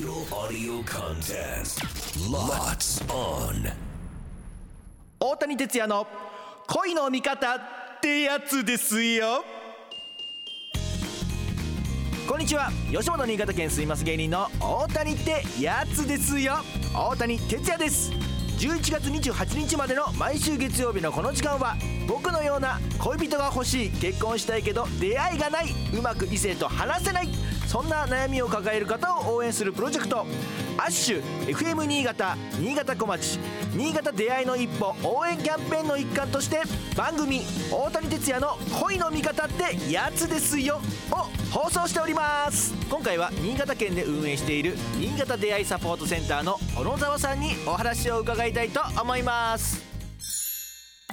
Digital audio contest. Lots on. 大谷哲也の恋の味方ってやつですよこんにちは吉本新潟県住みます芸人の大谷ってやつですよ大谷哲也です11月28日までの毎週月曜日のこの時間は僕のような恋人が欲しい結婚したいけど出会いがないうまく異性と話せないそんな悩みを抱える方を応援するプロジェクトアッシュ FM 新潟新潟小町新潟出会いの一歩応援キャンペーンの一環として番組「大谷哲也の恋の味方ってやつですよ」を放送しております。今回は新潟県で運営している新潟出会いサポートセンターの小野沢さんにお話を伺いたいと思います。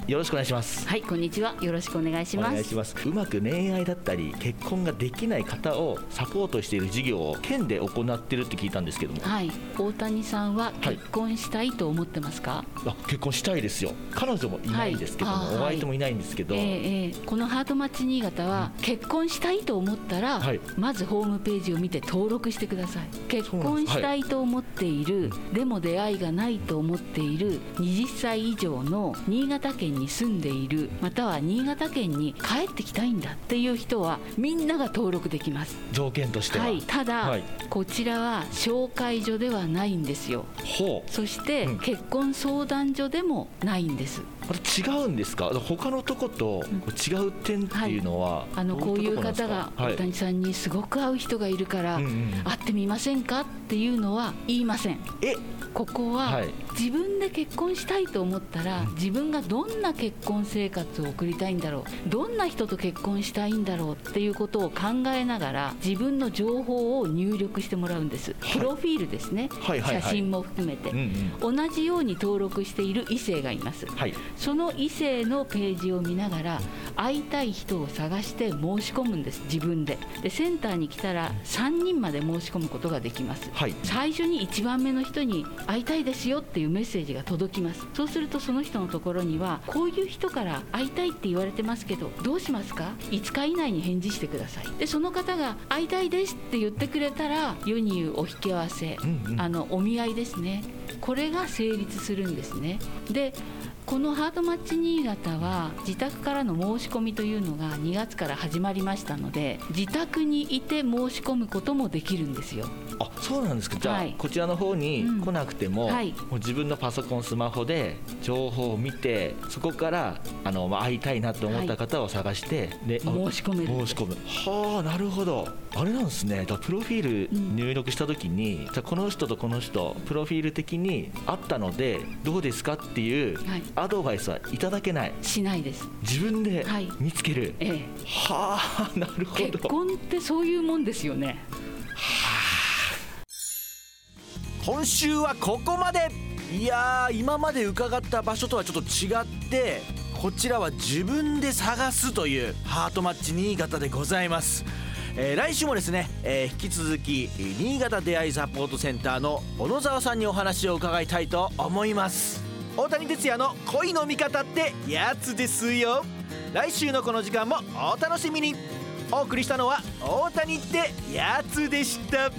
よろしくお願いします。はい、こんにちは。よろしくお願いします。お願いします。うまく恋愛だったり結婚ができない方をサポートしている事業を県で行ってるって聞いたんですけども。はい、大谷さんははい。結婚したいと思ってますか？あ結婚したいですよ。彼女もいないんですけども、はい。お相手もいないんですけど、ええええ。このハートマッチ新潟は結婚したいと思ったら、はい。まずホームページを見て登録してください。結婚したいと思っている、でも出会いがないと思っている20歳以上の新潟県に住んでいるまたは新潟県に帰ってきたいんだっていう人はみんなが登録できます。条件としては、はい、ただ、はい。こちらは紹介所ではないんですよ。ほう。そして、うん。結婚相談所でもないんです。これ違うんですか？他のとこと違う点っていうのは、あのこういう方がはい。大谷さんにすごく会う人がいるから、うんうん会ってみませんかっていうのは言いません。え？ここは、はい。自分で結婚したいと思ったら、自分がどんな結婚生活を送りたいんだろう？どんな人と結婚したいんだろうっていうことを考えながら自分の情報を入力してもらうんです、プロフィールですね、はいはいはい。写真も含めて、うん同じように登録している異性がいます。はい。その異性のページを見ながら会いたい人を探して申し込むんです自分で。でセンターに来たら3人まで申し込むことができます。はい。最初に1番目の人に会いたいですよっていうメッセージが届きます。そうするとその人のところにはこういう人から会いたいって言われてますけどどうしますか？5日以内に返事してください。でその方が会いたいですって言ってくれたら世に言うお引き合わせ、うんうん。あのお見合いですねこれが成立するんですね。でこのハートマッチ新潟は自宅からの申し込みというのが2月から始まりましたので自宅にいて申し込むこともできるんですよ。あそうなんですか。じゃあ、はい。こちらの方にうん。来なくても,、はい。もう自分のパソコンスマホで情報を見てそこからあの、まあ、会いたいなと思った方を探して、であ申し込める。申し込む。はあなるほど。あれなんですね。だプロフィール入力した時に、じゃあこの人とこの人プロフィール的にあったのでどうですかっていうはい。アドバイスはいただけない。しないです。自分ではい。見つける、ええ。はあなるほ結ど婚ってそういうもんですよね。今週はここまで。いやー今まで伺った場所とはちょっと違ってこちらは自分で探すというハートマッチ新潟でございます、えー来週もですね、えー引き続き新潟出会いサポートセンターの小野沢さんにお話を伺いたいと思います。大谷哲也の恋の味方ってやつですよ。来週のこの時間もお楽しみに。お送りしたのは大谷ってやつでした。